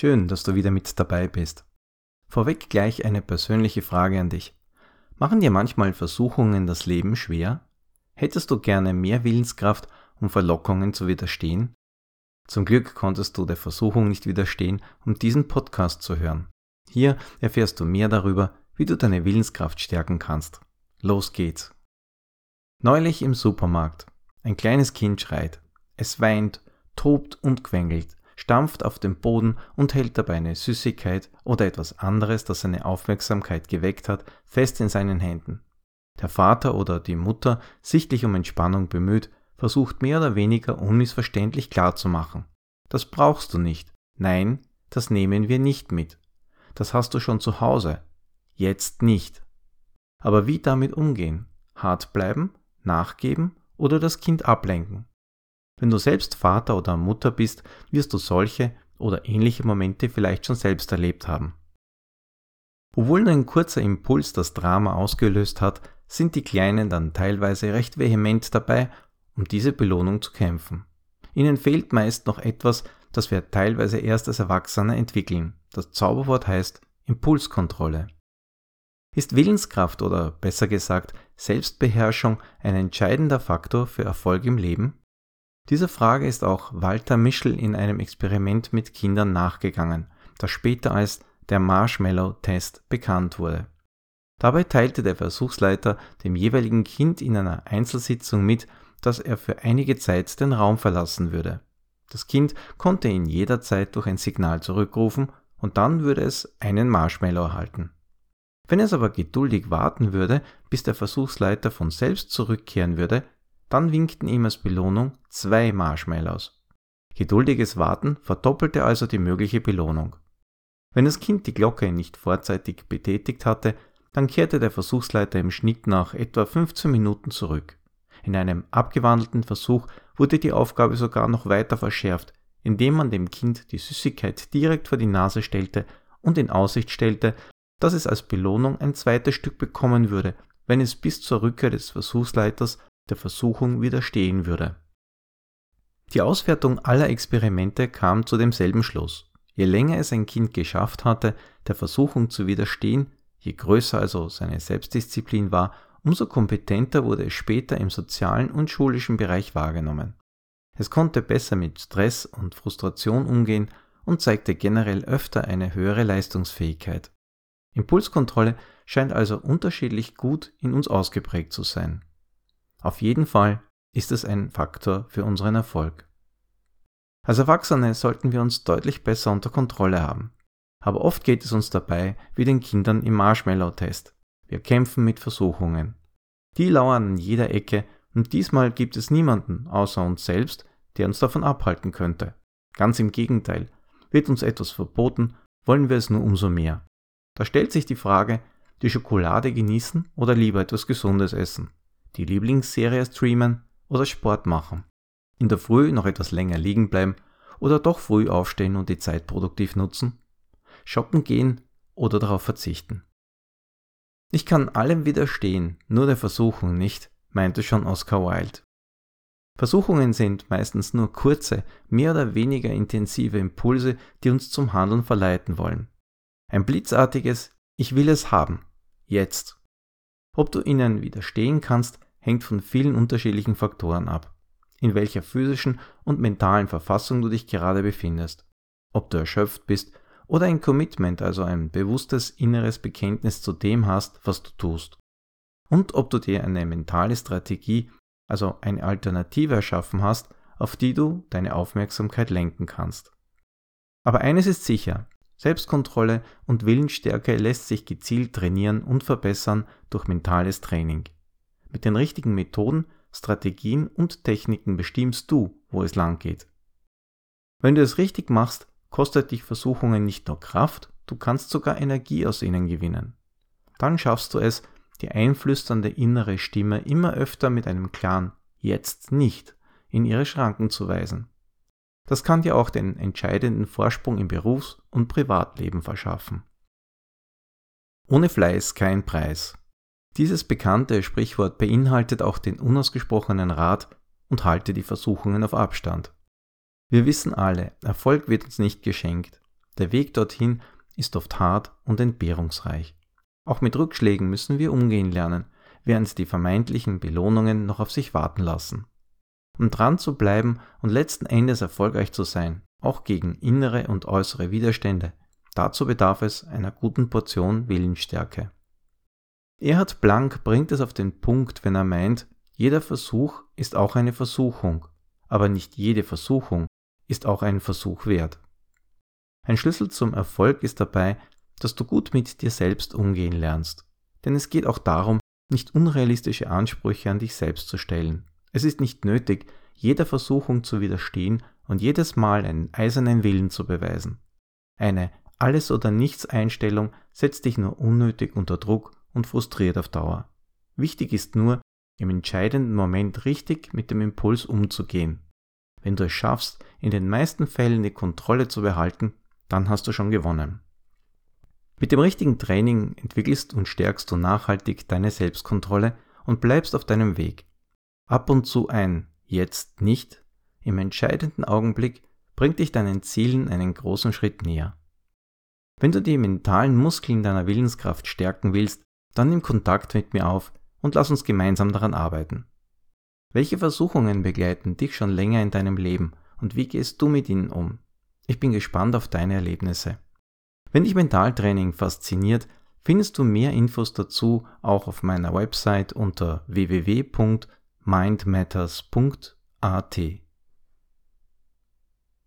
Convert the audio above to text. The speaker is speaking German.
Schön, dass du wieder mit dabei bist. Vorweg gleich eine persönliche Frage an dich. Machen dir manchmal Versuchungen das Leben schwer? Hättest du gerne mehr Willenskraft, um Verlockungen zu widerstehen? Zum Glück konntest du der Versuchung nicht widerstehen, um diesen Podcast zu hören. Hier erfährst du mehr darüber, wie du deine Willenskraft stärken kannst. Los geht's. Neulich im Supermarkt. Ein kleines Kind schreit. Es weint, tobt und quengelt, stampft auf den Boden und hält dabei eine Süßigkeit oder etwas anderes, das seine Aufmerksamkeit geweckt hat, fest in seinen Händen. Der Vater oder die Mutter, sichtlich um Entspannung bemüht, versucht mehr oder weniger unmissverständlich klarzumachen. Das brauchst du nicht. Nein, das nehmen wir nicht mit. Das hast du schon zu Hause. Jetzt nicht. Aber wie damit umgehen? Hart bleiben? Nachgeben? Oder das Kind ablenken? Wenn du selbst Vater oder Mutter bist, wirst du solche oder ähnliche Momente vielleicht schon selbst erlebt haben. Obwohl nur ein kurzer Impuls das Drama ausgelöst hat, sind die Kleinen dann teilweise recht vehement dabei, um diese Belohnung zu kämpfen. Ihnen fehlt meist noch etwas, das wir teilweise erst als Erwachsene entwickeln. Das Zauberwort heißt Impulskontrolle. Ist Willenskraft oder besser gesagt Selbstbeherrschung ein entscheidender Faktor für Erfolg im Leben? Dieser Frage ist auch Walter Mischel in einem Experiment mit Kindern nachgegangen, das später als der Marshmallow-Test bekannt wurde. Dabei teilte der Versuchsleiter dem jeweiligen Kind in einer Einzelsitzung mit, dass er für einige Zeit den Raum verlassen würde. Das Kind konnte ihn jederzeit durch ein Signal zurückrufen und dann würde es einen Marshmallow erhalten. Wenn es aber geduldig warten würde, bis der Versuchsleiter von selbst zurückkehren würde, dann winkten ihm als Belohnung zwei Marshmallows. Geduldiges Warten verdoppelte also die mögliche Belohnung. Wenn das Kind die Glocke nicht vorzeitig betätigt hatte, dann kehrte der Versuchsleiter im Schnitt nach etwa 15 Minuten zurück. In einem abgewandelten Versuch wurde die Aufgabe sogar noch weiter verschärft, indem man dem Kind die Süßigkeit direkt vor die Nase stellte und in Aussicht stellte, dass es als Belohnung ein zweites Stück bekommen würde, wenn es bis zur Rückkehr des Versuchsleiters der Versuchung widerstehen würde. Die Auswertung aller Experimente kam zu demselben Schluss. Je länger es ein Kind geschafft hatte, der Versuchung zu widerstehen, je größer also seine Selbstdisziplin war, umso kompetenter wurde es später im sozialen und schulischen Bereich wahrgenommen. Es konnte besser mit Stress und Frustration umgehen und zeigte generell öfter eine höhere Leistungsfähigkeit. Impulskontrolle scheint also unterschiedlich gut in uns ausgeprägt zu sein. Auf jeden Fall ist es ein Faktor für unseren Erfolg. Als Erwachsene sollten wir uns deutlich besser unter Kontrolle haben. Aber oft geht es uns dabei wie den Kindern im Marshmallow-Test. Wir kämpfen mit Versuchungen. Die lauern an jeder Ecke und diesmal gibt es niemanden außer uns selbst, der uns davon abhalten könnte. Ganz im Gegenteil, wird uns etwas verboten, wollen wir es nur umso mehr. Da stellt sich die Frage, die Schokolade genießen oder lieber etwas Gesundes essen die Lieblingsserie streamen oder Sport machen. In der Früh noch etwas länger liegen bleiben oder doch früh aufstehen und die Zeit produktiv nutzen. Shoppen gehen oder darauf verzichten. Ich kann allem widerstehen, nur der Versuchung nicht, meinte schon Oscar Wilde. Versuchungen sind meistens nur kurze, mehr oder weniger intensive Impulse, die uns zum Handeln verleiten wollen. Ein blitzartiges Ich will es haben. Jetzt. Ob du ihnen widerstehen kannst, hängt von vielen unterschiedlichen Faktoren ab. In welcher physischen und mentalen Verfassung du dich gerade befindest. Ob du erschöpft bist oder ein Commitment, also ein bewusstes inneres Bekenntnis zu dem hast, was du tust. Und ob du dir eine mentale Strategie, also eine Alternative erschaffen hast, auf die du deine Aufmerksamkeit lenken kannst. Aber eines ist sicher, Selbstkontrolle und Willensstärke lässt sich gezielt trainieren und verbessern durch mentales Training. Mit den richtigen Methoden, Strategien und Techniken bestimmst du, wo es lang geht. Wenn du es richtig machst, kostet dich Versuchungen nicht nur Kraft, du kannst sogar Energie aus ihnen gewinnen. Dann schaffst du es, die einflüsternde innere Stimme immer öfter mit einem klaren Jetzt nicht in ihre Schranken zu weisen. Das kann dir auch den entscheidenden Vorsprung im Berufs- und Privatleben verschaffen. Ohne Fleiß kein Preis. Dieses bekannte Sprichwort beinhaltet auch den unausgesprochenen Rat und halte die Versuchungen auf Abstand. Wir wissen alle, Erfolg wird uns nicht geschenkt. Der Weg dorthin ist oft hart und entbehrungsreich. Auch mit Rückschlägen müssen wir umgehen lernen, während die vermeintlichen Belohnungen noch auf sich warten lassen. Um dran zu bleiben und letzten Endes erfolgreich zu sein, auch gegen innere und äußere Widerstände, dazu bedarf es einer guten Portion Willensstärke. Erhard Blank bringt es auf den Punkt, wenn er meint, jeder Versuch ist auch eine Versuchung, aber nicht jede Versuchung ist auch ein Versuch wert. Ein Schlüssel zum Erfolg ist dabei, dass du gut mit dir selbst umgehen lernst. Denn es geht auch darum, nicht unrealistische Ansprüche an dich selbst zu stellen. Es ist nicht nötig, jeder Versuchung zu widerstehen und jedes Mal einen eisernen Willen zu beweisen. Eine Alles- oder Nichts-Einstellung setzt dich nur unnötig unter Druck und frustriert auf Dauer. Wichtig ist nur, im entscheidenden Moment richtig mit dem Impuls umzugehen. Wenn du es schaffst, in den meisten Fällen die Kontrolle zu behalten, dann hast du schon gewonnen. Mit dem richtigen Training entwickelst und stärkst du nachhaltig deine Selbstkontrolle und bleibst auf deinem Weg. Ab und zu ein Jetzt nicht im entscheidenden Augenblick bringt dich deinen Zielen einen großen Schritt näher. Wenn du die mentalen Muskeln deiner Willenskraft stärken willst, dann nimm Kontakt mit mir auf und lass uns gemeinsam daran arbeiten. Welche Versuchungen begleiten dich schon länger in deinem Leben und wie gehst du mit ihnen um? Ich bin gespannt auf deine Erlebnisse. Wenn dich Mentaltraining fasziniert, findest du mehr Infos dazu auch auf meiner Website unter www.mindmatters.at.